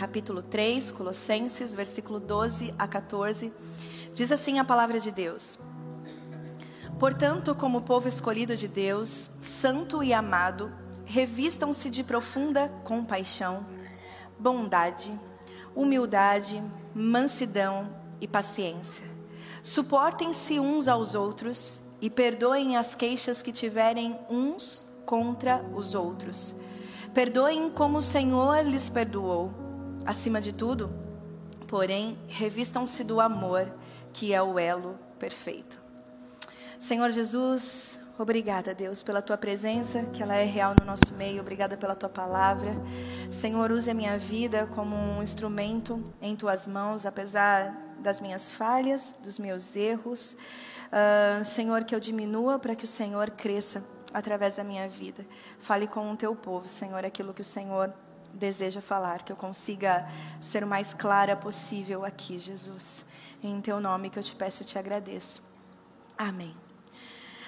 capítulo 3, Colossenses, versículo 12 a 14. Diz assim a palavra de Deus: Portanto, como povo escolhido de Deus, santo e amado, revistam-se de profunda compaixão, bondade, humildade, mansidão e paciência. Suportem-se uns aos outros e perdoem as queixas que tiverem uns contra os outros. Perdoem como o Senhor lhes perdoou. Acima de tudo, porém, revistam-se do amor, que é o elo perfeito. Senhor Jesus, obrigada, Deus, pela tua presença, que ela é real no nosso meio. Obrigada pela tua palavra. Senhor, use a minha vida como um instrumento em tuas mãos, apesar das minhas falhas, dos meus erros. Uh, Senhor, que eu diminua para que o Senhor cresça através da minha vida. Fale com o teu povo, Senhor, aquilo que o Senhor deseja falar, que eu consiga ser o mais clara possível aqui, Jesus. Em teu nome que eu te peço e te agradeço. Amém.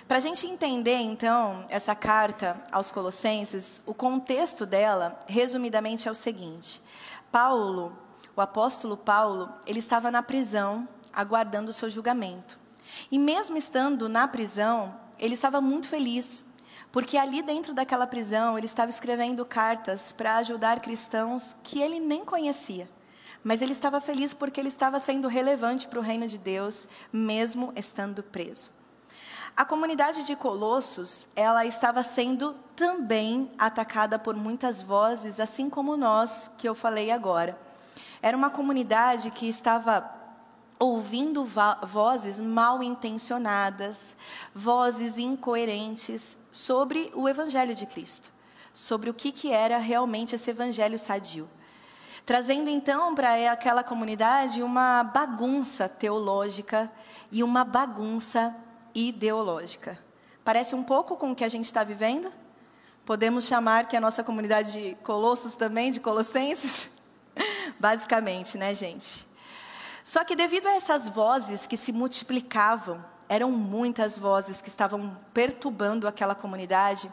Para a gente entender, então, essa carta aos Colossenses, o contexto dela, resumidamente, é o seguinte: Paulo, o apóstolo Paulo, ele estava na prisão, aguardando o seu julgamento. E mesmo estando na prisão, ele estava muito feliz, porque ali dentro daquela prisão ele estava escrevendo cartas para ajudar cristãos que ele nem conhecia. Mas ele estava feliz porque ele estava sendo relevante para o reino de Deus, mesmo estando preso. A comunidade de Colossos, ela estava sendo também atacada por muitas vozes, assim como nós, que eu falei agora. Era uma comunidade que estava ouvindo vozes mal intencionadas, vozes incoerentes sobre o Evangelho de Cristo, sobre o que, que era realmente esse Evangelho sadio. Trazendo então para aquela comunidade uma bagunça teológica e uma bagunça ideológica. Parece um pouco com o que a gente está vivendo? Podemos chamar que a nossa comunidade de Colossos também, de Colossenses? Basicamente, né, gente? Só que devido a essas vozes que se multiplicavam, eram muitas vozes que estavam perturbando aquela comunidade,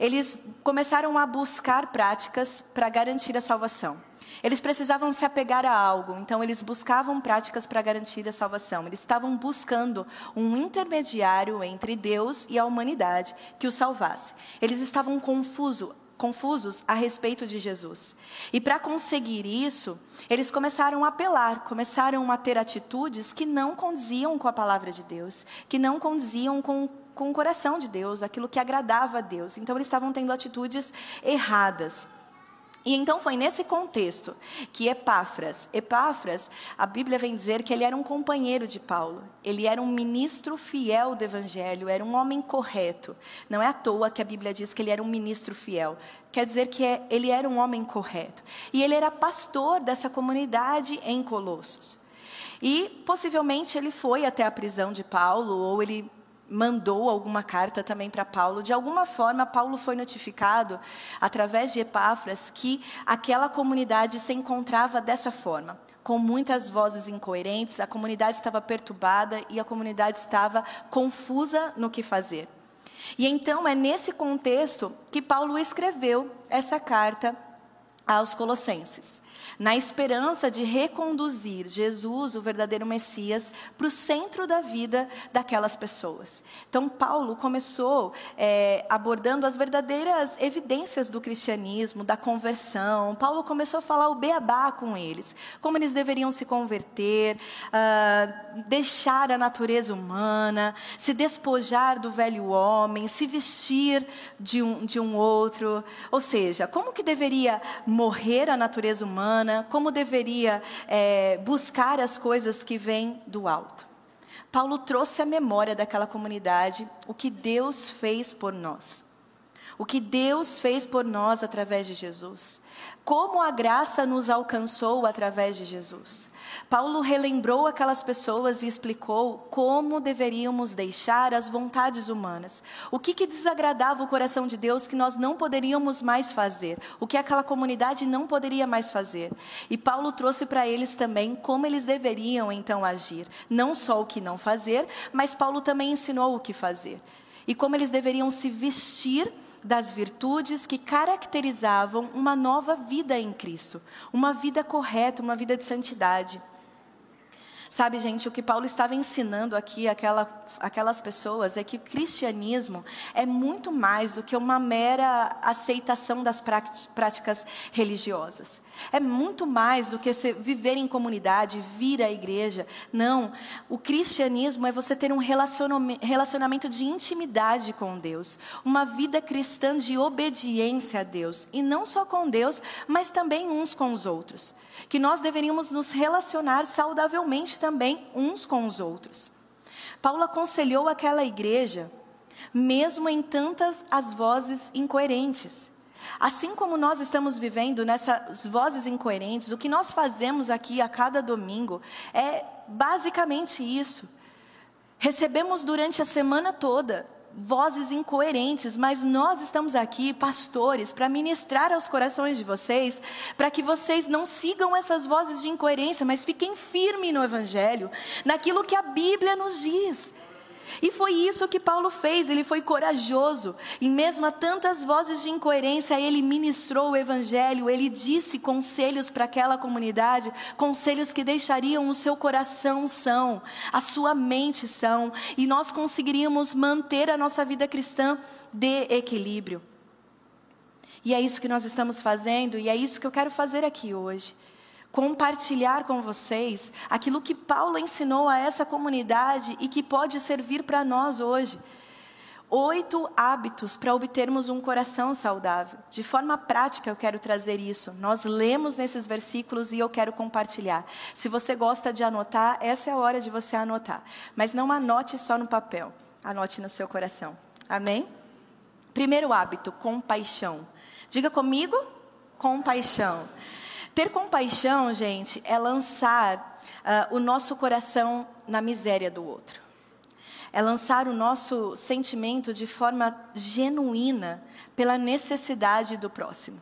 eles começaram a buscar práticas para garantir a salvação. Eles precisavam se apegar a algo, então eles buscavam práticas para garantir a salvação. Eles estavam buscando um intermediário entre Deus e a humanidade que o salvasse. Eles estavam confusos confusos a respeito de Jesus. E para conseguir isso, eles começaram a apelar, começaram a ter atitudes que não condiziam com a palavra de Deus, que não condiziam com, com o coração de Deus, aquilo que agradava a Deus. Então, eles estavam tendo atitudes erradas. E então foi nesse contexto que Epáfras, Epáfras, a Bíblia vem dizer que ele era um companheiro de Paulo, ele era um ministro fiel do Evangelho, era um homem correto. Não é à toa que a Bíblia diz que ele era um ministro fiel, quer dizer que é, ele era um homem correto. E ele era pastor dessa comunidade em Colossos. E possivelmente ele foi até a prisão de Paulo, ou ele mandou alguma carta também para Paulo. De alguma forma, Paulo foi notificado, através de Epáfras, que aquela comunidade se encontrava dessa forma. Com muitas vozes incoerentes, a comunidade estava perturbada e a comunidade estava confusa no que fazer. E então é nesse contexto que Paulo escreveu essa carta aos Colossenses na esperança de reconduzir Jesus, o verdadeiro Messias, para o centro da vida daquelas pessoas. Então, Paulo começou é, abordando as verdadeiras evidências do cristianismo, da conversão. Paulo começou a falar o beabá com eles, como eles deveriam se converter, uh, deixar a natureza humana, se despojar do velho homem, se vestir de um, de um outro. Ou seja, como que deveria morrer a natureza humana como deveria é, buscar as coisas que vêm do alto. Paulo trouxe à memória daquela comunidade o que Deus fez por nós. O que Deus fez por nós através de Jesus. Como a graça nos alcançou através de Jesus. Paulo relembrou aquelas pessoas e explicou como deveríamos deixar as vontades humanas. O que, que desagradava o coração de Deus que nós não poderíamos mais fazer. O que aquela comunidade não poderia mais fazer. E Paulo trouxe para eles também como eles deveriam então agir. Não só o que não fazer, mas Paulo também ensinou o que fazer. E como eles deveriam se vestir das virtudes que caracterizavam uma nova vida em Cristo, uma vida correta, uma vida de santidade. Sabe, gente, o que Paulo estava ensinando aqui aquela, aquelas pessoas é que o cristianismo é muito mais do que uma mera aceitação das práticas religiosas. É muito mais do que viver em comunidade, vir à igreja. Não. O cristianismo é você ter um relacionamento de intimidade com Deus, uma vida cristã de obediência a Deus. E não só com Deus, mas também uns com os outros. Que nós deveríamos nos relacionar saudavelmente também uns com os outros. Paulo aconselhou aquela igreja, mesmo em tantas as vozes incoerentes. Assim como nós estamos vivendo nessas vozes incoerentes, o que nós fazemos aqui a cada domingo é basicamente isso. Recebemos durante a semana toda vozes incoerentes, mas nós estamos aqui, pastores, para ministrar aos corações de vocês, para que vocês não sigam essas vozes de incoerência, mas fiquem firmes no Evangelho, naquilo que a Bíblia nos diz. E foi isso que Paulo fez, ele foi corajoso. E mesmo a tantas vozes de incoerência, ele ministrou o evangelho, ele disse conselhos para aquela comunidade, conselhos que deixariam o seu coração são, a sua mente são, e nós conseguiríamos manter a nossa vida cristã de equilíbrio. E é isso que nós estamos fazendo, e é isso que eu quero fazer aqui hoje compartilhar com vocês aquilo que Paulo ensinou a essa comunidade e que pode servir para nós hoje. Oito hábitos para obtermos um coração saudável. De forma prática, eu quero trazer isso. Nós lemos nesses versículos e eu quero compartilhar. Se você gosta de anotar, essa é a hora de você anotar. Mas não anote só no papel, anote no seu coração. Amém? Primeiro hábito: compaixão. Diga comigo: compaixão. Ter compaixão, gente, é lançar uh, o nosso coração na miséria do outro. É lançar o nosso sentimento de forma genuína pela necessidade do próximo.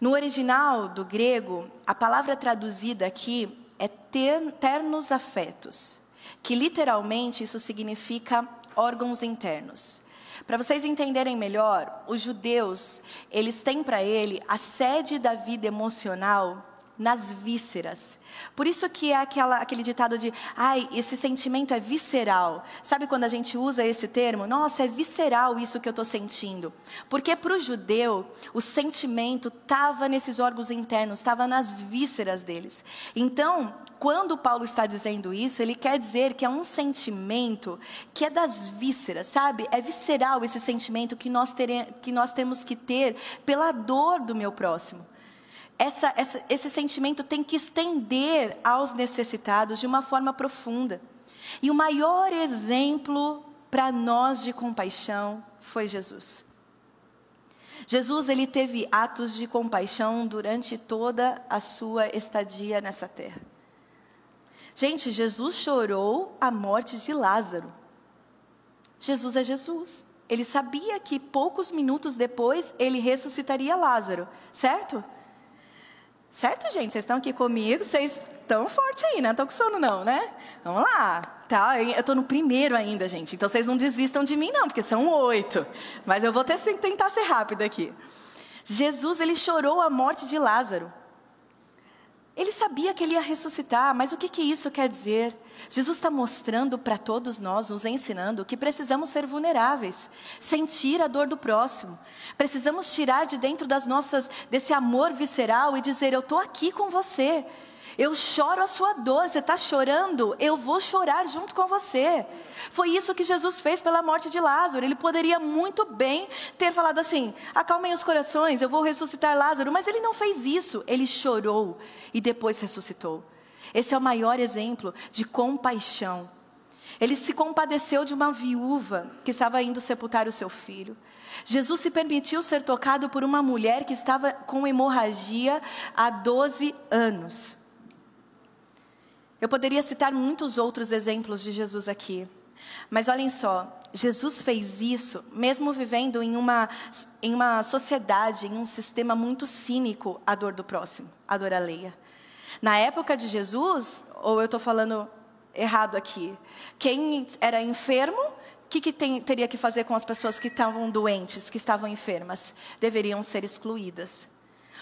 No original do grego, a palavra traduzida aqui é ter, ternos afetos, que literalmente isso significa órgãos internos. Para vocês entenderem melhor, os judeus, eles têm para ele a sede da vida emocional nas vísceras. Por isso que é aquela, aquele ditado de, ai, esse sentimento é visceral. Sabe quando a gente usa esse termo? Nossa, é visceral isso que eu estou sentindo. Porque para o judeu, o sentimento estava nesses órgãos internos, estava nas vísceras deles. Então, quando Paulo está dizendo isso, ele quer dizer que é um sentimento que é das vísceras, sabe? É visceral esse sentimento que nós, tere, que nós temos que ter pela dor do meu próximo. Essa, essa, esse sentimento tem que estender aos necessitados de uma forma profunda. E o maior exemplo para nós de compaixão foi Jesus. Jesus ele teve atos de compaixão durante toda a sua estadia nessa terra. Gente, Jesus chorou a morte de Lázaro. Jesus é Jesus. Ele sabia que poucos minutos depois ele ressuscitaria Lázaro, certo? Certo, gente? Vocês estão aqui comigo, vocês estão forte aí, né? Estão com sono não, né? Vamos lá. Tá, eu estou no primeiro ainda, gente. Então vocês não desistam de mim não, porque são oito. Mas eu vou tentar ser rápido aqui. Jesus, ele chorou a morte de Lázaro. Ele sabia que ele ia ressuscitar, mas o que, que isso quer dizer? Jesus está mostrando para todos nós, nos ensinando, que precisamos ser vulneráveis, sentir a dor do próximo. Precisamos tirar de dentro das nossas desse amor visceral e dizer: Eu estou aqui com você. Eu choro a sua dor, você está chorando, eu vou chorar junto com você. Foi isso que Jesus fez pela morte de Lázaro. Ele poderia muito bem ter falado assim: acalmem os corações, eu vou ressuscitar Lázaro. Mas ele não fez isso. Ele chorou e depois ressuscitou. Esse é o maior exemplo de compaixão. Ele se compadeceu de uma viúva que estava indo sepultar o seu filho. Jesus se permitiu ser tocado por uma mulher que estava com hemorragia há 12 anos. Eu poderia citar muitos outros exemplos de Jesus aqui. Mas olhem só, Jesus fez isso mesmo vivendo em uma, em uma sociedade, em um sistema muito cínico à dor do próximo, à dor alheia. Na época de Jesus, ou eu estou falando errado aqui, quem era enfermo que, que tem, teria que fazer com as pessoas que estavam doentes, que estavam enfermas? Deveriam ser excluídas.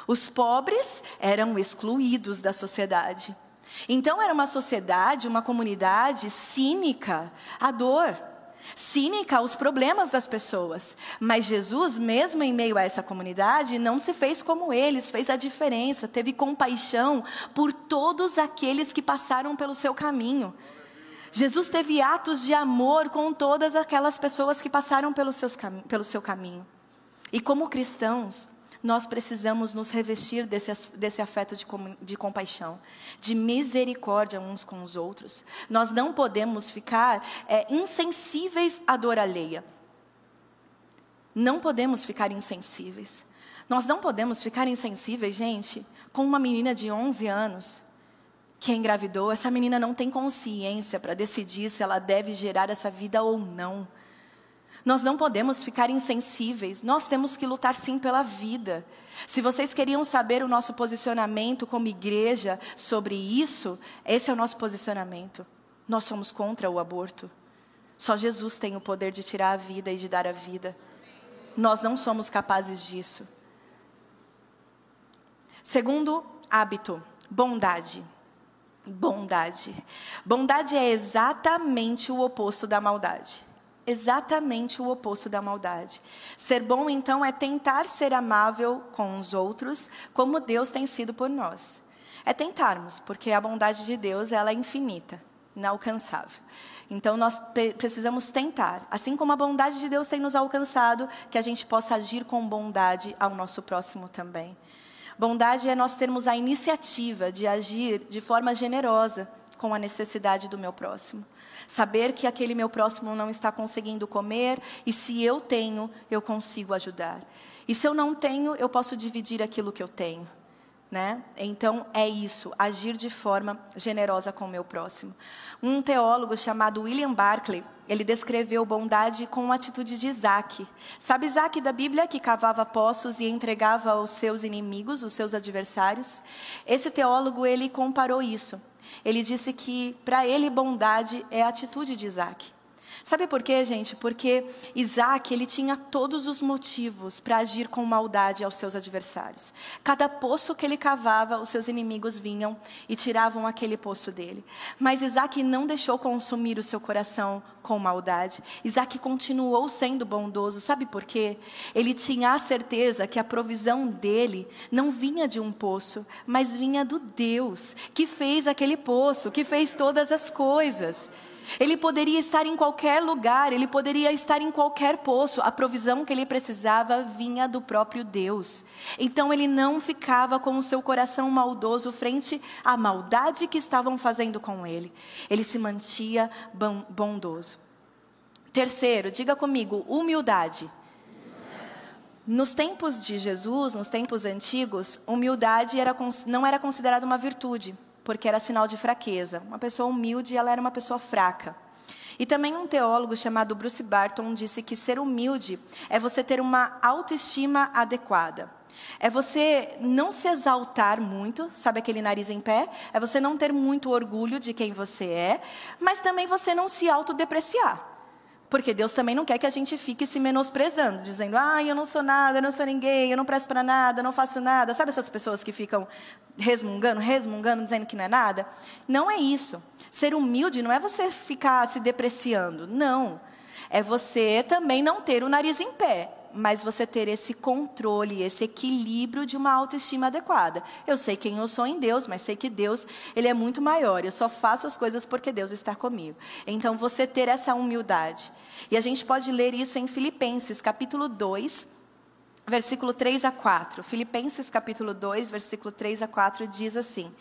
Os pobres eram excluídos da sociedade. Então era uma sociedade, uma comunidade cínica à dor, cínica aos problemas das pessoas. Mas Jesus, mesmo em meio a essa comunidade, não se fez como eles, fez a diferença, teve compaixão por todos aqueles que passaram pelo seu caminho. Jesus teve atos de amor com todas aquelas pessoas que passaram pelo, seus, pelo seu caminho. E como cristãos, nós precisamos nos revestir desse, desse afeto de, de compaixão, de misericórdia uns com os outros. Nós não podemos ficar é, insensíveis à dor alheia. Não podemos ficar insensíveis. Nós não podemos ficar insensíveis, gente, com uma menina de 11 anos que engravidou. Essa menina não tem consciência para decidir se ela deve gerar essa vida ou não. Nós não podemos ficar insensíveis, nós temos que lutar sim pela vida. Se vocês queriam saber o nosso posicionamento como igreja sobre isso, esse é o nosso posicionamento. Nós somos contra o aborto. Só Jesus tem o poder de tirar a vida e de dar a vida. Nós não somos capazes disso. Segundo hábito, bondade. Bondade. Bondade é exatamente o oposto da maldade exatamente o oposto da maldade. Ser bom, então, é tentar ser amável com os outros, como Deus tem sido por nós. É tentarmos, porque a bondade de Deus ela é infinita, inalcançável. Então nós precisamos tentar, assim como a bondade de Deus tem nos alcançado, que a gente possa agir com bondade ao nosso próximo também. Bondade é nós termos a iniciativa de agir de forma generosa com a necessidade do meu próximo. Saber que aquele meu próximo não está conseguindo comer e se eu tenho, eu consigo ajudar. E se eu não tenho, eu posso dividir aquilo que eu tenho. Né? Então é isso, agir de forma generosa com o meu próximo. Um teólogo chamado William Barclay, ele descreveu bondade com a atitude de Isaac. Sabe Isaac da Bíblia que cavava poços e entregava aos seus inimigos, os seus adversários? Esse teólogo ele comparou isso. Ele disse que para ele bondade é a atitude de Isaac. Sabe por quê, gente? Porque Isaac ele tinha todos os motivos para agir com maldade aos seus adversários. Cada poço que ele cavava, os seus inimigos vinham e tiravam aquele poço dele. Mas Isaac não deixou consumir o seu coração com maldade. Isaac continuou sendo bondoso. Sabe por quê? Ele tinha a certeza que a provisão dele não vinha de um poço, mas vinha do Deus que fez aquele poço, que fez todas as coisas. Ele poderia estar em qualquer lugar, ele poderia estar em qualquer poço. A provisão que ele precisava vinha do próprio Deus. Então ele não ficava com o seu coração maldoso frente à maldade que estavam fazendo com ele. Ele se mantinha bondoso. Terceiro, diga comigo, humildade. Nos tempos de Jesus, nos tempos antigos, humildade era, não era considerada uma virtude porque era sinal de fraqueza. Uma pessoa humilde, ela era uma pessoa fraca. E também um teólogo chamado Bruce Barton disse que ser humilde é você ter uma autoestima adequada. É você não se exaltar muito, sabe aquele nariz em pé? É você não ter muito orgulho de quem você é, mas também você não se autodepreciar. Porque Deus também não quer que a gente fique se menosprezando, dizendo, ah, eu não sou nada, eu não sou ninguém, eu não presto para nada, eu não faço nada. Sabe essas pessoas que ficam resmungando, resmungando, dizendo que não é nada? Não é isso. Ser humilde não é você ficar se depreciando, não. É você também não ter o nariz em pé mas você ter esse controle, esse equilíbrio de uma autoestima adequada. Eu sei quem eu sou em Deus, mas sei que Deus, ele é muito maior. Eu só faço as coisas porque Deus está comigo. Então você ter essa humildade. E a gente pode ler isso em Filipenses, capítulo 2, versículo 3 a 4. Filipenses capítulo 2, versículo 3 a 4 diz assim: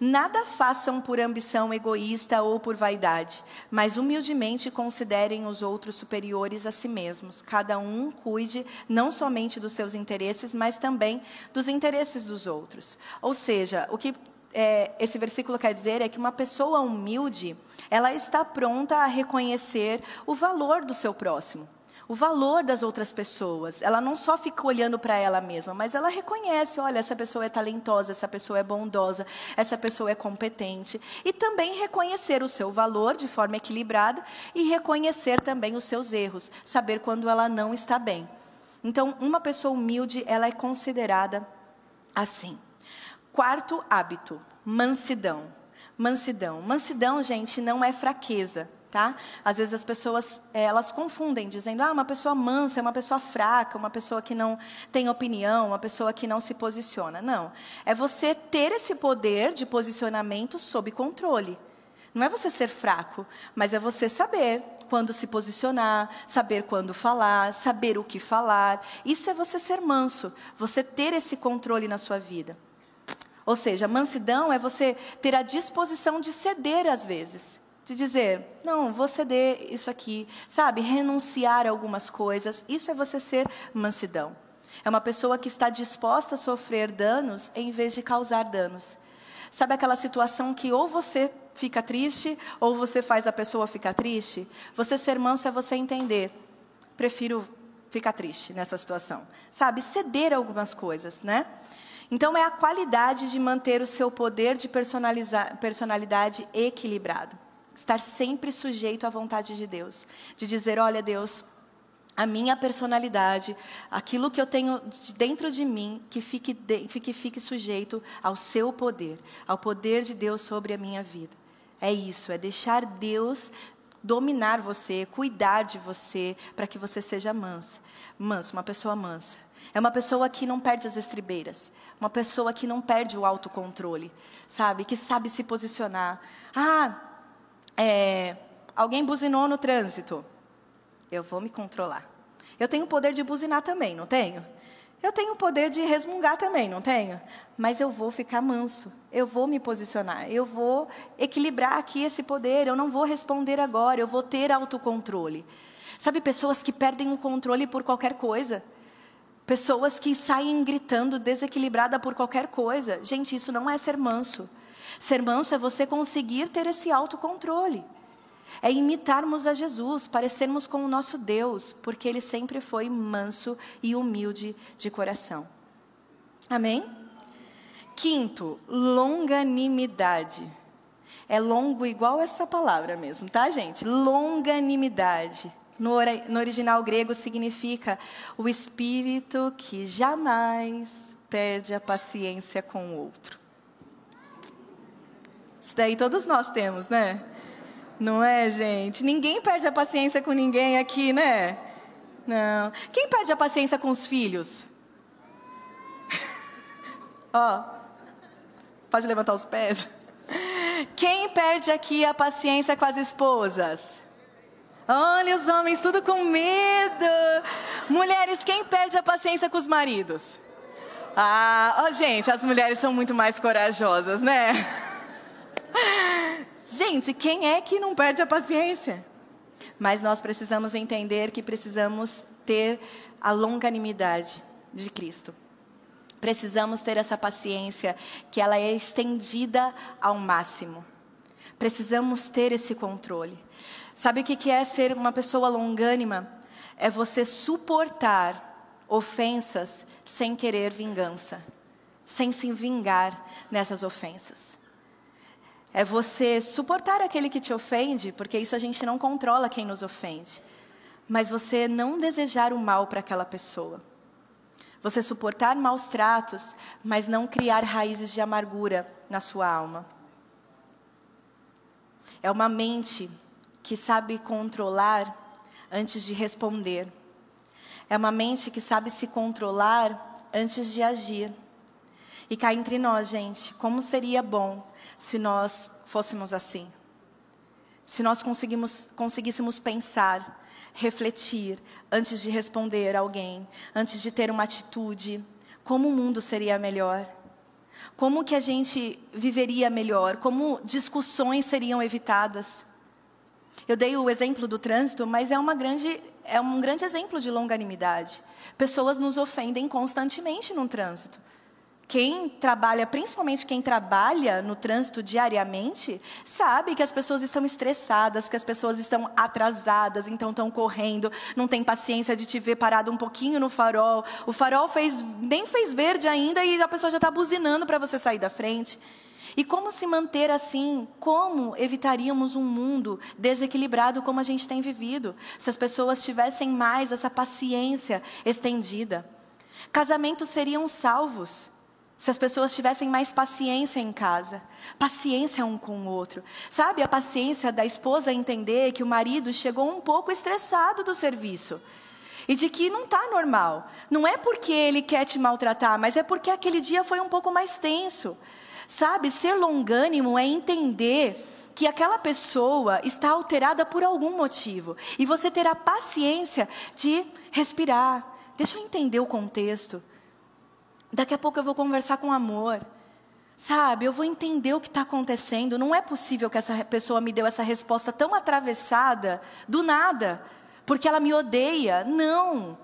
Nada façam por ambição egoísta ou por vaidade, mas humildemente considerem os outros superiores a si mesmos. Cada um cuide não somente dos seus interesses, mas também dos interesses dos outros. Ou seja, o que é, esse versículo quer dizer é que uma pessoa humilde, ela está pronta a reconhecer o valor do seu próximo. o valor das outras pessoas. Ela não só fica olhando para ela mesma, mas ela reconhece: olha, essa pessoa é talentosa, essa pessoa é bondosa, essa pessoa é competente. E também reconhecer o seu valor de forma equilibrada e reconhecer também os seus erros, saber quando ela não está bem. Então, uma pessoa humilde, ela é considerada assim. Quarto hábito, mansidão. Mansidão. Mansidão, gente, não é fraqueza tá? Às vezes as pessoas eh, elas confundem, dizendo, ah, uma pessoa mansa é uma pessoa fraca, uma pessoa que não tem opinião, uma pessoa que não se posiciona. Não, é você ter esse poder de posicionamento sob controle. Não é você ser fraco, mas é você saber quando se posicionar, saber quando falar, saber o que falar. Isso é você ser manso, você ter esse controle na sua vida. Ou seja, mansidão é você ter a disposição de ceder às vezes de dizer, não, vou ceder isso aqui, sabe? Renunciar a algumas coisas, isso é você ser mansidão. É uma pessoa que está disposta a sofrer danos em vez de causar danos. Sabe aquela situação que ou você fica triste ou você faz a pessoa ficar triste? Você ser manso é você entender. Prefiro ficar triste nessa situação. Sabe? Ceder algumas coisas, né? Então é a qualidade de manter o seu poder de personalidade equilibrado estar sempre sujeito à vontade de Deus, de dizer, olha Deus, a minha personalidade, aquilo que eu tenho dentro de mim, que fique, de, fique, sujeito ao seu poder, ao poder de Deus sobre a minha vida. É isso, é deixar Deus dominar você, cuidar de você, para que você seja manso. Manso, uma pessoa mansa. É uma pessoa que não perde as estribeiras, uma pessoa que não perde o autocontrole, sabe? Que sabe se posicionar. Ah, é, alguém buzinou no trânsito. Eu vou me controlar. Eu tenho o poder de buzinar também, não tenho? Eu tenho o poder de resmungar também, não tenho? Mas eu vou ficar manso, eu vou me posicionar, eu vou equilibrar aqui esse poder, eu não vou responder agora, eu vou ter autocontrole. Sabe, pessoas que perdem o controle por qualquer coisa. Pessoas que saem gritando desequilibrada por qualquer coisa. Gente, isso não é ser manso. Ser manso é você conseguir ter esse autocontrole. É imitarmos a Jesus, parecermos com o nosso Deus, porque ele sempre foi manso e humilde de coração. Amém? Quinto, longanimidade. É longo igual essa palavra mesmo, tá, gente? Longanimidade. No, no original grego significa o espírito que jamais perde a paciência com o outro. Isso daí todos nós temos, né? Não é, gente? Ninguém perde a paciência com ninguém aqui, né? Não. Quem perde a paciência com os filhos? Ó, oh, pode levantar os pés. Quem perde aqui a paciência com as esposas? Olha os homens tudo com medo. Mulheres, quem perde a paciência com os maridos? Ah, oh, gente, as mulheres são muito mais corajosas, né? Gente, quem é que não perde a paciência? Mas nós precisamos entender que precisamos ter a longanimidade de Cristo. Precisamos ter essa paciência que ela é estendida ao máximo. Precisamos ter esse controle. Sabe o que é ser uma pessoa longânima? É você suportar ofensas sem querer vingança, sem se vingar nessas ofensas. É você suportar aquele que te ofende, porque isso a gente não controla quem nos ofende. Mas você não desejar o mal para aquela pessoa. Você suportar maus tratos, mas não criar raízes de amargura na sua alma. É uma mente que sabe controlar antes de responder. É uma mente que sabe se controlar antes de agir. E cá entre nós, gente, como seria bom se nós fôssemos assim. Se nós conseguíssemos pensar, refletir, antes de responder a alguém, antes de ter uma atitude, como o mundo seria melhor? Como que a gente viveria melhor? Como discussões seriam evitadas? Eu dei o exemplo do trânsito, mas é, uma grande, é um grande exemplo de longanimidade. Pessoas nos ofendem constantemente no trânsito. Quem trabalha, principalmente quem trabalha no trânsito diariamente, sabe que as pessoas estão estressadas, que as pessoas estão atrasadas, então estão correndo, não tem paciência de te ver parado um pouquinho no farol. O farol fez, nem fez verde ainda e a pessoa já está buzinando para você sair da frente. E como se manter assim? Como evitaríamos um mundo desequilibrado como a gente tem vivido, se as pessoas tivessem mais essa paciência estendida? Casamentos seriam salvos se as pessoas tivessem mais paciência em casa, paciência um com o outro. Sabe, a paciência da esposa entender que o marido chegou um pouco estressado do serviço. E de que não está normal. Não é porque ele quer te maltratar, mas é porque aquele dia foi um pouco mais tenso. Sabe, ser longânimo é entender que aquela pessoa está alterada por algum motivo. E você terá paciência de respirar. Deixa eu entender o contexto. Daqui a pouco eu vou conversar com amor. Sabe, eu vou entender o que está acontecendo. Não é possível que essa pessoa me deu essa resposta tão atravessada, do nada, porque ela me odeia. Não.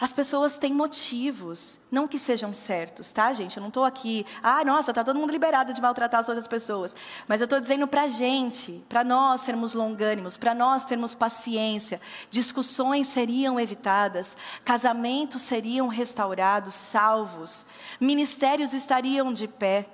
As pessoas têm motivos, não que sejam certos, tá, gente? Eu não estou aqui, ah, nossa, tá todo mundo liberado de maltratar as outras pessoas. Mas eu estou dizendo para a gente, para nós sermos longânimos, para nós termos paciência, discussões seriam evitadas, casamentos seriam restaurados, salvos, ministérios estariam de pé.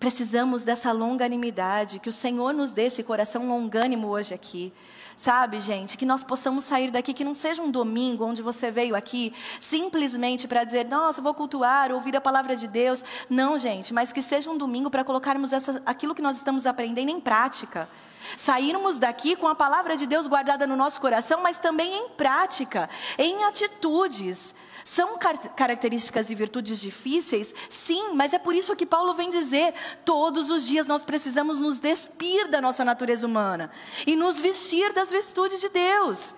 Precisamos dessa longanimidade, que o Senhor nos dê esse coração longânimo hoje aqui. Sabe, gente, que nós possamos sair daqui, que não seja um domingo onde você veio aqui simplesmente para dizer, nossa, vou cultuar, ouvir a palavra de Deus. Não, gente, mas que seja um domingo para colocarmos essa, aquilo que nós estamos aprendendo em prática. Sairmos daqui com a palavra de Deus guardada no nosso coração, mas também em prática, em atitudes. São car características e virtudes difíceis? Sim, mas é por isso que Paulo vem dizer: todos os dias nós precisamos nos despir da nossa natureza humana e nos vestir das virtudes de Deus.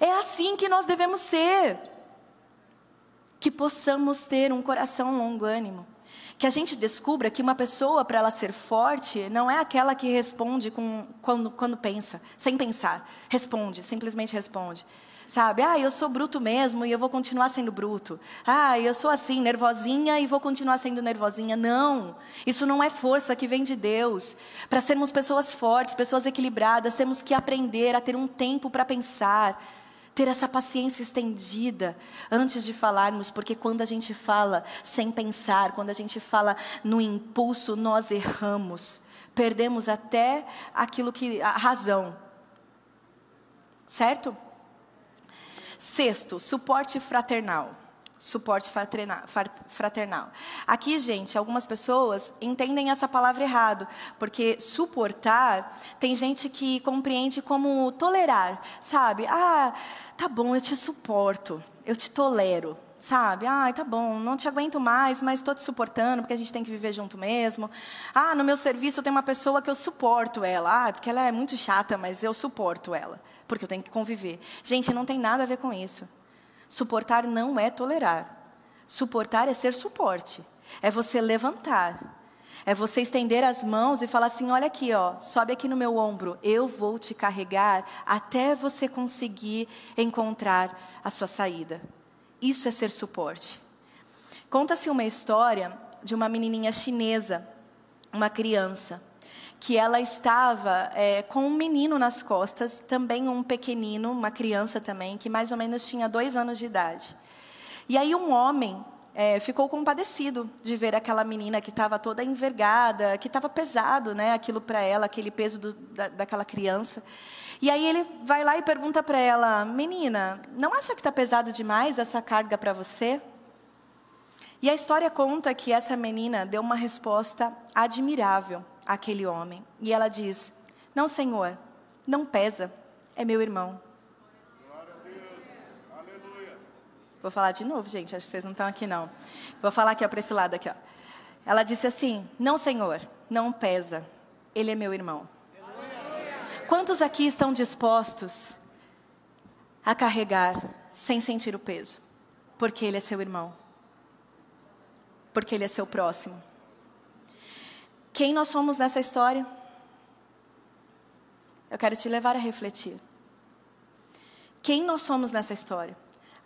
É assim que nós devemos ser. Que possamos ter um coração longânimo. Que a gente descubra que uma pessoa, para ela ser forte, não é aquela que responde com, quando, quando pensa, sem pensar. Responde, simplesmente responde. Sabe? Ah, eu sou bruto mesmo e eu vou continuar sendo bruto. Ah, eu sou assim, nervosinha e vou continuar sendo nervosinha. Não. Isso não é força que vem de Deus. Para sermos pessoas fortes, pessoas equilibradas, temos que aprender a ter um tempo para pensar, ter essa paciência estendida antes de falarmos, porque quando a gente fala sem pensar, quando a gente fala no impulso, nós erramos. Perdemos até aquilo que a razão. Certo? Sexto, suporte fraternal. Suporte fraternal. Aqui, gente, algumas pessoas entendem essa palavra errado, porque suportar tem gente que compreende como tolerar, sabe? Ah, tá bom, eu te suporto, eu te tolero, sabe? Ah, tá bom, não te aguento mais, mas estou te suportando porque a gente tem que viver junto mesmo. Ah, no meu serviço tem uma pessoa que eu suporto ela, ah, porque ela é muito chata, mas eu suporto ela porque eu tenho que conviver. Gente, não tem nada a ver com isso. Suportar não é tolerar. Suportar é ser suporte. É você levantar. É você estender as mãos e falar assim: olha aqui, ó, sobe aqui no meu ombro, eu vou te carregar até você conseguir encontrar a sua saída. Isso é ser suporte. Conta-se uma história de uma menininha chinesa, uma criança que ela estava é, com um menino nas costas, também um pequenino, uma criança também, que mais ou menos tinha dois anos de idade. E aí um homem é, ficou compadecido de ver aquela menina que estava toda envergada, que estava pesado, né, aquilo para ela, aquele peso do, da, daquela criança. E aí ele vai lá e pergunta para ela, menina, não acha que está pesado demais essa carga para você? E a história conta que essa menina deu uma resposta admirável aquele homem. E ela diz: Não, Senhor, não pesa, é meu irmão. Vou falar de novo, gente, acho que vocês não estão aqui não. Vou falar aqui para esse lado aqui. Ó. Ela disse assim: Não, Senhor, não pesa, ele é meu irmão. Quantos aqui estão dispostos a carregar sem sentir o peso? Porque ele é seu irmão. Porque ele é seu próximo quem nós somos nessa história? Eu quero te levar a refletir. Quem nós somos nessa história?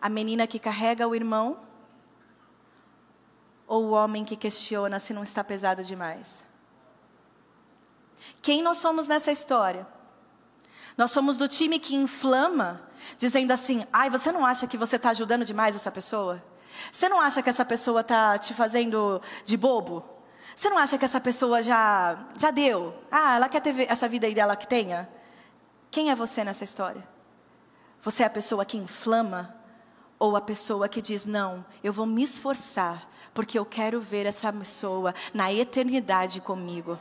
A menina que carrega o irmão? ou o homem que questiona se não está pesado demais? Quem nós somos nessa história? Nós somos do time que inflama, dizendo assim: ai, você não acha que você está ajudando demais essa pessoa? Você não acha que essa pessoa está te fazendo de bobo? Você não acha que essa pessoa já, já deu? Ah, ela quer ter essa vida aí dela que tenha? Quem é você nessa história? Você é a pessoa que inflama? Ou a pessoa que diz, não, eu vou me esforçar, porque eu quero ver essa pessoa na eternidade comigo?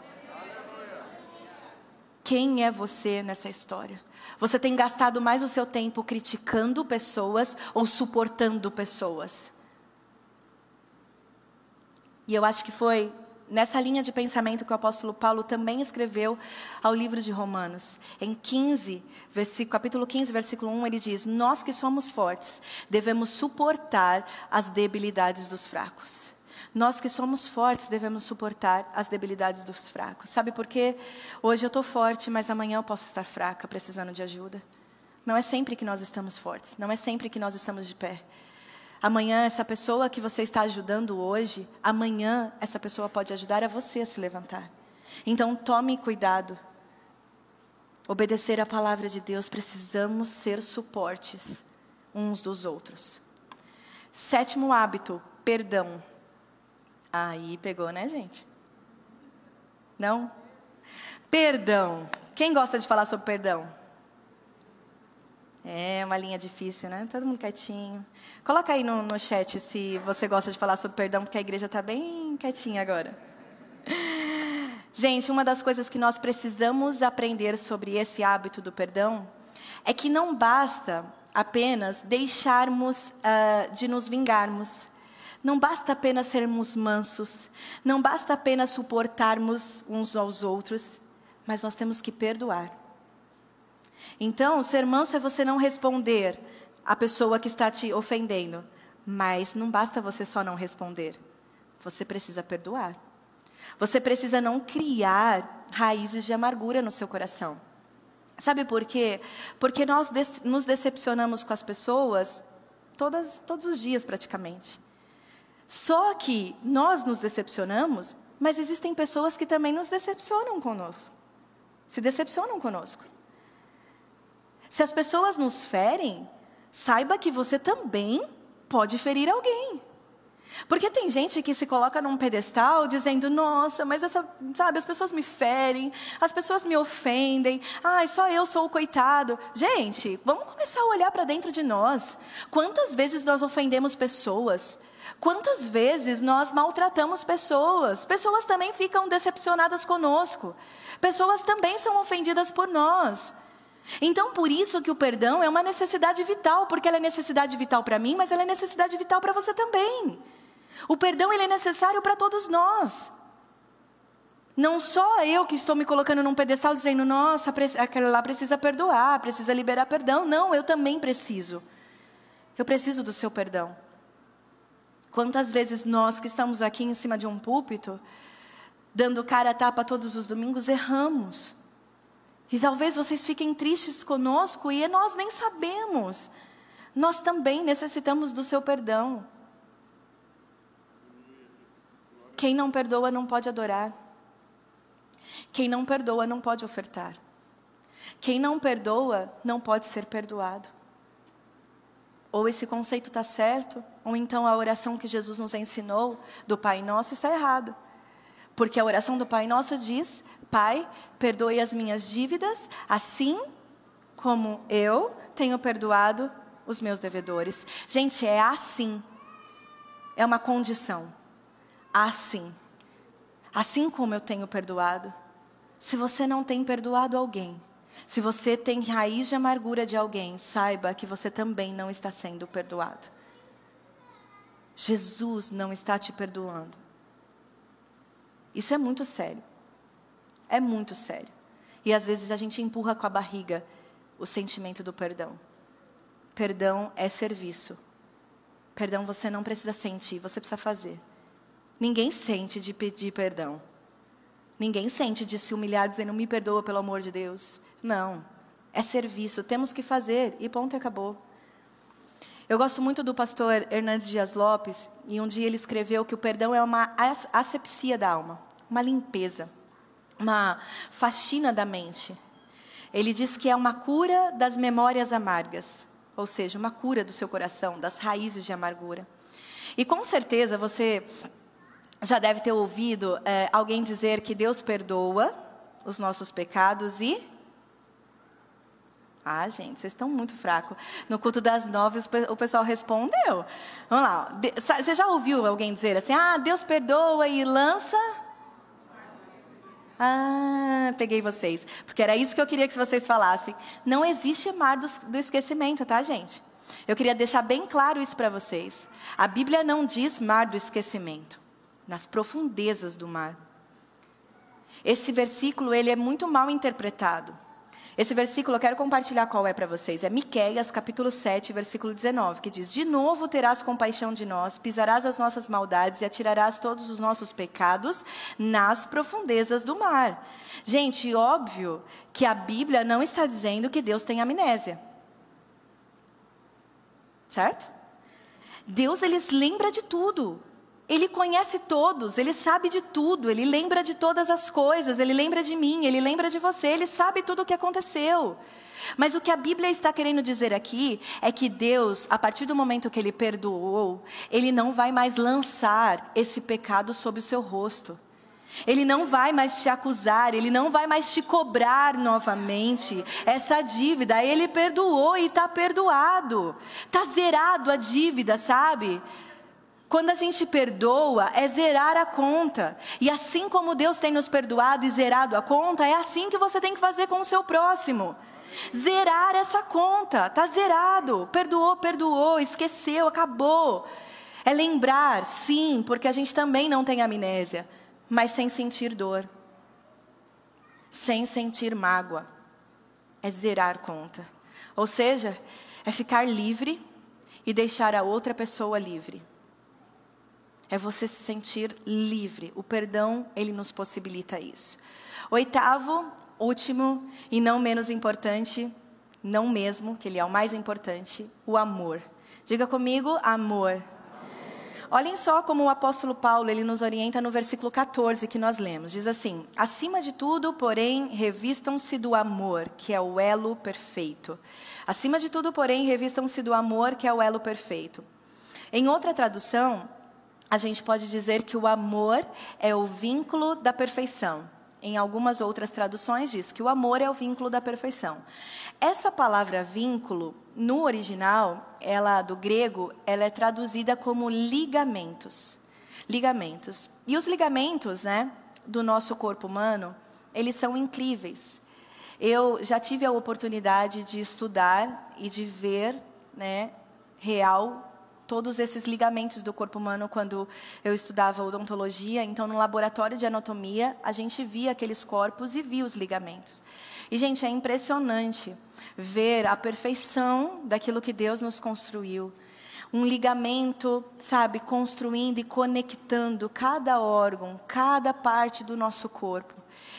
Quem é você nessa história? Você tem gastado mais o seu tempo criticando pessoas ou suportando pessoas? E eu acho que foi nessa linha de pensamento que o apóstolo Paulo também escreveu ao livro de Romanos. Em 15, capítulo 15, versículo 1, ele diz: Nós que somos fortes, devemos suportar as debilidades dos fracos. Nós que somos fortes devemos suportar as debilidades dos fracos. Sabe por quê? Hoje eu estou forte, mas amanhã eu posso estar fraca, precisando de ajuda. Não é sempre que nós estamos fortes, não é sempre que nós estamos de pé. Amanhã, essa pessoa que você está ajudando hoje, amanhã, essa pessoa pode ajudar a você a se levantar. Então, tome cuidado. Obedecer a palavra de Deus, precisamos ser suportes uns dos outros. Sétimo hábito, perdão. Aí pegou, né, gente? Não? Perdão. Quem gosta de falar sobre perdão? É uma linha difícil, né? Todo mundo quietinho. Coloca aí no, no chat se você gosta de falar sobre perdão, porque a igreja está bem quietinha agora. Gente, uma das coisas que nós precisamos aprender sobre esse hábito do perdão é que não basta apenas deixarmos uh, de nos vingarmos. Não basta apenas sermos mansos. Não basta apenas suportarmos uns aos outros. Mas nós temos que perdoar. Então, ser manso é você não responder à pessoa que está te ofendendo. Mas não basta você só não responder. Você precisa perdoar. Você precisa não criar raízes de amargura no seu coração. Sabe por quê? Porque nós nos decepcionamos com as pessoas todas, todos os dias, praticamente. Só que nós nos decepcionamos, mas existem pessoas que também nos decepcionam conosco. Se decepcionam conosco. Se as pessoas nos ferem, saiba que você também pode ferir alguém. Porque tem gente que se coloca num pedestal dizendo: "Nossa, mas essa, sabe, as pessoas me ferem, as pessoas me ofendem. Ai, só eu sou o coitado". Gente, vamos começar a olhar para dentro de nós. Quantas vezes nós ofendemos pessoas? Quantas vezes nós maltratamos pessoas? Pessoas também ficam decepcionadas conosco. Pessoas também são ofendidas por nós. Então, por isso que o perdão é uma necessidade vital, porque ela é necessidade vital para mim, mas ela é necessidade vital para você também. O perdão ele é necessário para todos nós. Não só eu que estou me colocando num pedestal dizendo, nossa, aquela lá precisa perdoar, precisa liberar perdão. Não, eu também preciso. Eu preciso do seu perdão. Quantas vezes nós que estamos aqui em cima de um púlpito, dando cara a tapa todos os domingos, erramos. E talvez vocês fiquem tristes conosco e nós nem sabemos. Nós também necessitamos do seu perdão. Quem não perdoa não pode adorar. Quem não perdoa não pode ofertar. Quem não perdoa não pode ser perdoado. Ou esse conceito está certo, ou então a oração que Jesus nos ensinou do Pai Nosso está errado. Porque a oração do Pai Nosso diz: Pai, perdoe as minhas dívidas, assim como eu tenho perdoado os meus devedores. Gente, é assim. É uma condição. Assim. Assim como eu tenho perdoado. Se você não tem perdoado alguém, se você tem raiz de amargura de alguém, saiba que você também não está sendo perdoado. Jesus não está te perdoando. Isso é muito sério. É muito sério. E às vezes a gente empurra com a barriga o sentimento do perdão. Perdão é serviço. Perdão você não precisa sentir, você precisa fazer. Ninguém sente de pedir perdão. Ninguém sente de se humilhar dizendo me perdoa pelo amor de Deus. Não. É serviço, temos que fazer e ponto acabou. Eu gosto muito do pastor Hernandes Dias Lopes, e um dia ele escreveu que o perdão é uma asepsia da alma, uma limpeza, uma faxina da mente. Ele diz que é uma cura das memórias amargas, ou seja, uma cura do seu coração, das raízes de amargura. E com certeza você já deve ter ouvido é, alguém dizer que Deus perdoa os nossos pecados e ah, gente, vocês estão muito fracos. No culto das nove, o pessoal respondeu. Vamos lá. Você já ouviu alguém dizer assim: ah, Deus perdoa e lança. Ah, peguei vocês. Porque era isso que eu queria que vocês falassem. Não existe mar do, do esquecimento, tá, gente? Eu queria deixar bem claro isso para vocês. A Bíblia não diz mar do esquecimento, nas profundezas do mar. Esse versículo ele é muito mal interpretado. Esse versículo eu quero compartilhar qual é para vocês. É Miqueias, capítulo 7, versículo 19, que diz: De novo terás compaixão de nós, pisarás as nossas maldades e atirarás todos os nossos pecados nas profundezas do mar. Gente, óbvio que a Bíblia não está dizendo que Deus tem amnésia. Certo? Deus ele lembra de tudo. Ele conhece todos, ele sabe de tudo, ele lembra de todas as coisas, ele lembra de mim, ele lembra de você, ele sabe tudo o que aconteceu. Mas o que a Bíblia está querendo dizer aqui é que Deus, a partir do momento que ele perdoou, ele não vai mais lançar esse pecado sobre o seu rosto. Ele não vai mais te acusar, ele não vai mais te cobrar novamente essa dívida. Ele perdoou e está perdoado. Está zerado a dívida, sabe? Quando a gente perdoa, é zerar a conta. E assim como Deus tem nos perdoado e zerado a conta, é assim que você tem que fazer com o seu próximo. Zerar essa conta, está zerado. Perdoou, perdoou, esqueceu, acabou. É lembrar, sim, porque a gente também não tem amnésia, mas sem sentir dor, sem sentir mágoa. É zerar conta. Ou seja, é ficar livre e deixar a outra pessoa livre. É você se sentir livre. O perdão, ele nos possibilita isso. Oitavo, último e não menos importante, não mesmo, que ele é o mais importante, o amor. Diga comigo, amor. Olhem só como o apóstolo Paulo ele nos orienta no versículo 14 que nós lemos. Diz assim: Acima de tudo, porém, revistam-se do amor, que é o elo perfeito. Acima de tudo, porém, revistam-se do amor, que é o elo perfeito. Em outra tradução, a gente pode dizer que o amor é o vínculo da perfeição. Em algumas outras traduções diz que o amor é o vínculo da perfeição. Essa palavra vínculo, no original, ela do grego, ela é traduzida como ligamentos. Ligamentos. E os ligamentos, né, do nosso corpo humano, eles são incríveis. Eu já tive a oportunidade de estudar e de ver, né, real todos esses ligamentos do corpo humano quando eu estudava odontologia. Então, no laboratório de anatomia, a gente via aqueles corpos e via os ligamentos. E, gente, é impressionante ver a perfeição daquilo que Deus nos construiu. Um ligamento, sabe, construindo e conectando cada órgão, cada parte do nosso corpo.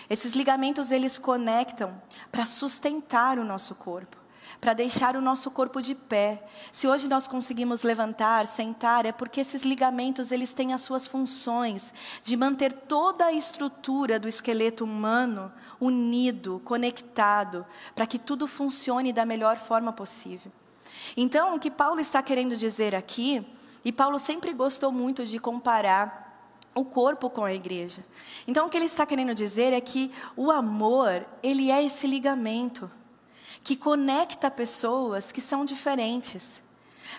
Esses ligamentos, eles conectam para sustentar o nosso corpo para deixar o nosso corpo de pé. Se hoje nós conseguimos levantar, sentar, é porque esses ligamentos eles têm as suas funções de manter toda a estrutura do esqueleto humano unido, conectado, para que tudo funcione da melhor forma possível. Então, o que Paulo está querendo dizer aqui, e Paulo sempre gostou muito de comparar o corpo com a igreja. Então, o que ele está querendo dizer é que o amor, ele é esse ligamento que conecta pessoas que são diferentes.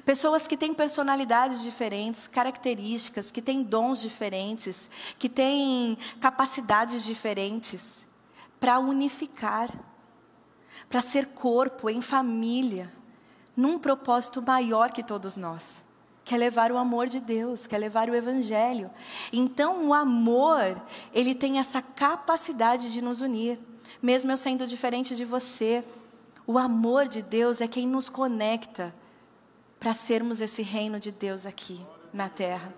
Pessoas que têm personalidades diferentes, características, que têm dons diferentes, que têm capacidades diferentes, para unificar, para ser corpo em família, num propósito maior que todos nós, que é levar o amor de Deus, que é levar o evangelho. Então, o amor, ele tem essa capacidade de nos unir, mesmo eu sendo diferente de você, o amor de Deus é quem nos conecta para sermos esse reino de Deus aqui na terra.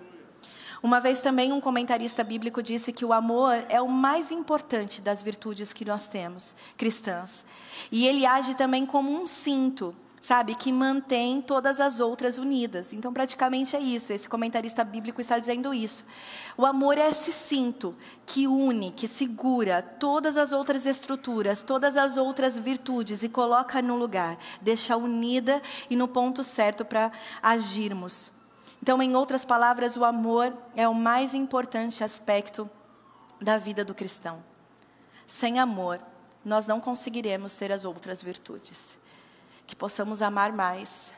Uma vez também um comentarista bíblico disse que o amor é o mais importante das virtudes que nós temos, cristãs. E ele age também como um cinto, sabe, que mantém todas as outras unidas. Então, praticamente é isso. Esse comentarista bíblico está dizendo isso. O amor é esse cinto que une, que segura todas as outras estruturas, todas as outras virtudes e coloca no lugar, deixa unida e no ponto certo para agirmos. Então, em outras palavras, o amor é o mais importante aspecto da vida do cristão. Sem amor, nós não conseguiremos ter as outras virtudes que possamos amar mais.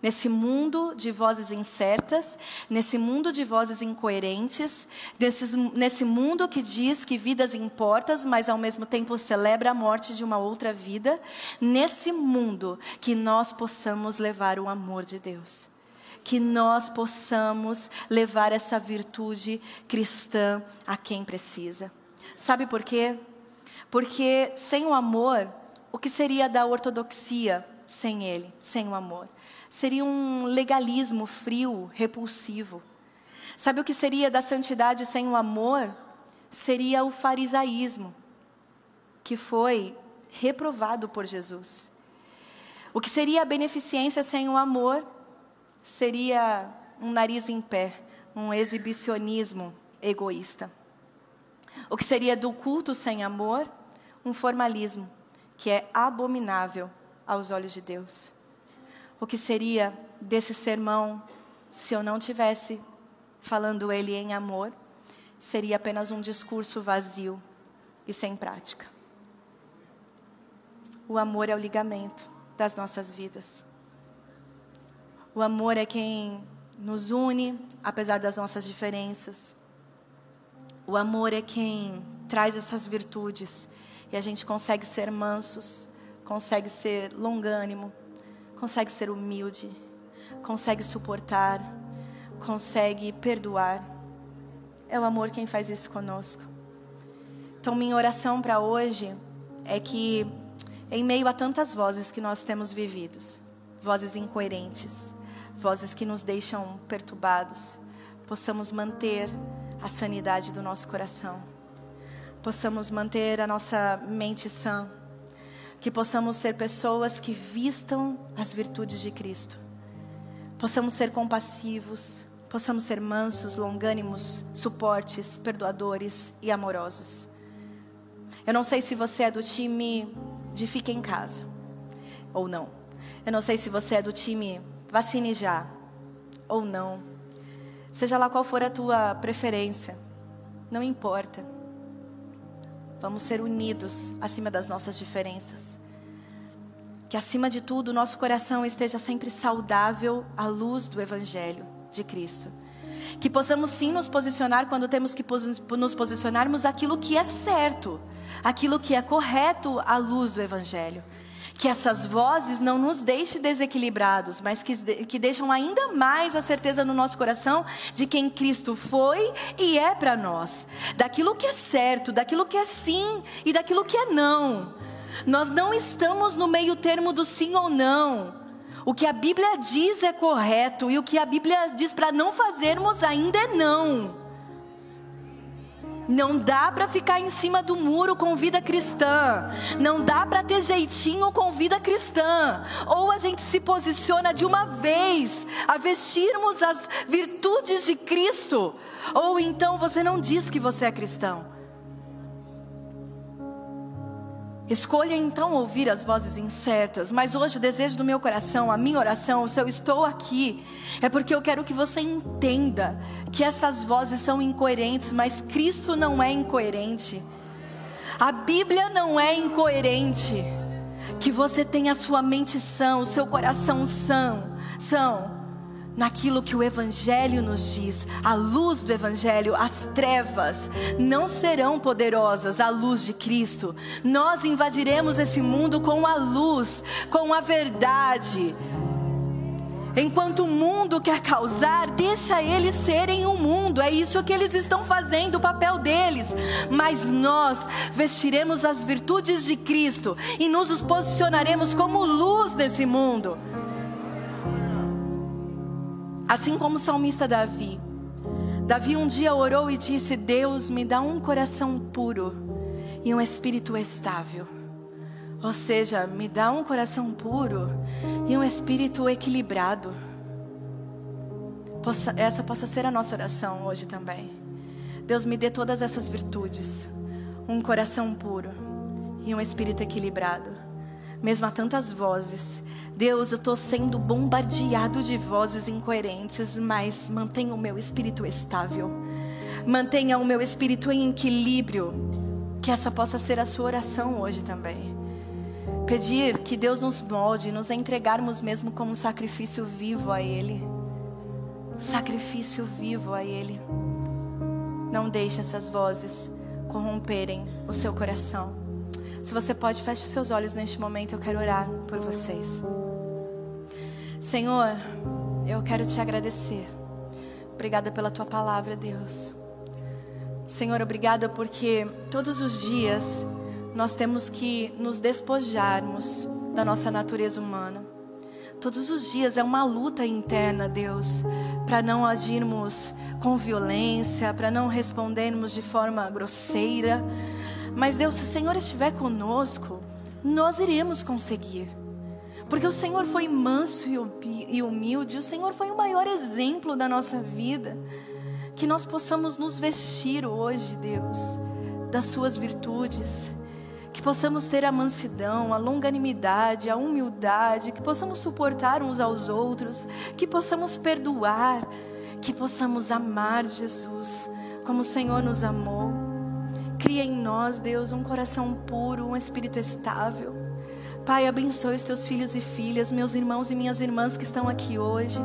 Nesse mundo de vozes incertas, nesse mundo de vozes incoerentes, nesse, nesse mundo que diz que vidas importam, mas ao mesmo tempo celebra a morte de uma outra vida, nesse mundo que nós possamos levar o amor de Deus. Que nós possamos levar essa virtude cristã a quem precisa. Sabe por quê? Porque sem o amor, o que seria da ortodoxia? Sem Ele, sem o amor. Seria um legalismo frio, repulsivo. Sabe o que seria da santidade sem o amor? Seria o farisaísmo, que foi reprovado por Jesus. O que seria a beneficência sem o amor? Seria um nariz em pé, um exibicionismo egoísta. O que seria do culto sem amor? Um formalismo, que é abominável aos olhos de Deus. O que seria desse sermão se eu não tivesse falando ele em amor? Seria apenas um discurso vazio e sem prática. O amor é o ligamento das nossas vidas. O amor é quem nos une, apesar das nossas diferenças. O amor é quem traz essas virtudes e a gente consegue ser mansos, consegue ser longânimo, consegue ser humilde, consegue suportar, consegue perdoar. É o amor quem faz isso conosco. Então, minha oração para hoje é que, em meio a tantas vozes que nós temos vividos, vozes incoerentes, vozes que nos deixam perturbados, possamos manter a sanidade do nosso coração, possamos manter a nossa mente sã, que possamos ser pessoas que vistam as virtudes de Cristo. Possamos ser compassivos, possamos ser mansos, longânimos, suportes, perdoadores e amorosos. Eu não sei se você é do time de fique em casa ou não. Eu não sei se você é do time vacine já ou não. Seja lá qual for a tua preferência, não importa. Vamos ser unidos acima das nossas diferenças. Que acima de tudo, nosso coração esteja sempre saudável à luz do Evangelho de Cristo. Que possamos sim nos posicionar quando temos que nos posicionarmos aquilo que é certo, aquilo que é correto à luz do Evangelho. Que essas vozes não nos deixem desequilibrados, mas que, que deixam ainda mais a certeza no nosso coração de quem Cristo foi e é para nós. Daquilo que é certo, daquilo que é sim e daquilo que é não. Nós não estamos no meio termo do sim ou não. O que a Bíblia diz é correto e o que a Bíblia diz para não fazermos ainda é não. Não dá para ficar em cima do muro com vida cristã. Não dá para ter jeitinho com vida cristã. Ou a gente se posiciona de uma vez a vestirmos as virtudes de Cristo, ou então você não diz que você é cristão. Escolha então ouvir as vozes incertas, mas hoje o desejo do meu coração, a minha oração, se eu estou aqui, é porque eu quero que você entenda que essas vozes são incoerentes, mas Cristo não é incoerente. A Bíblia não é incoerente. Que você tenha a sua mente sã, o seu coração são, são naquilo que o Evangelho nos diz, a luz do Evangelho, as trevas não serão poderosas à luz de Cristo. Nós invadiremos esse mundo com a luz, com a verdade. Enquanto o mundo quer causar, deixa eles serem o um mundo. É isso que eles estão fazendo, o papel deles. Mas nós vestiremos as virtudes de Cristo e nos posicionaremos como luz nesse mundo. Assim como o salmista Davi. Davi um dia orou e disse: Deus, me dá um coração puro e um espírito estável. Ou seja, me dá um coração puro e um espírito equilibrado. Possa, essa possa ser a nossa oração hoje também. Deus me dê todas essas virtudes: um coração puro e um espírito equilibrado. Mesmo há tantas vozes, Deus, eu estou sendo bombardeado de vozes incoerentes, mas mantenha o meu espírito estável, mantenha o meu espírito em equilíbrio. Que essa possa ser a sua oração hoje também. Pedir que Deus nos molde, nos entregarmos mesmo como um sacrifício vivo a Ele. Sacrifício vivo a Ele. Não deixe essas vozes corromperem o seu coração. Se você pode, feche seus olhos neste momento, eu quero orar por vocês. Senhor, eu quero te agradecer. Obrigada pela tua palavra, Deus. Senhor, obrigada porque todos os dias nós temos que nos despojarmos da nossa natureza humana. Todos os dias é uma luta interna, Deus, para não agirmos com violência, para não respondermos de forma grosseira. Mas, Deus, se o Senhor estiver conosco, nós iremos conseguir. Porque o Senhor foi manso e humilde, o Senhor foi o maior exemplo da nossa vida. Que nós possamos nos vestir hoje, Deus, das Suas virtudes que possamos ter a mansidão, a longanimidade, a humildade, que possamos suportar uns aos outros, que possamos perdoar, que possamos amar Jesus como o Senhor nos amou. Cria em nós, Deus, um coração puro, um espírito estável. Pai, abençoe os teus filhos e filhas, meus irmãos e minhas irmãs que estão aqui hoje.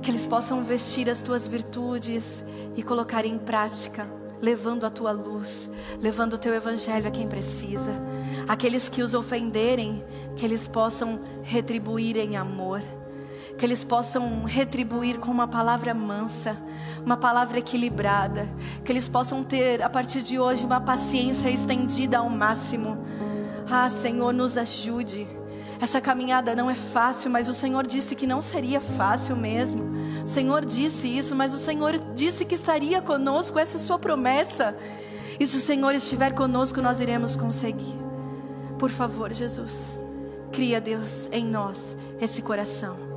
Que eles possam vestir as tuas virtudes e colocar em prática levando a tua luz, levando o teu evangelho a quem precisa. Aqueles que os ofenderem, que eles possam retribuir em amor, que eles possam retribuir com uma palavra mansa, uma palavra equilibrada, que eles possam ter a partir de hoje uma paciência estendida ao máximo. Ah, Senhor, nos ajude. Essa caminhada não é fácil, mas o Senhor disse que não seria fácil mesmo. O Senhor disse isso, mas o Senhor disse que estaria conosco, essa é sua promessa. E se o Senhor estiver conosco, nós iremos conseguir. Por favor, Jesus, cria Deus em nós esse coração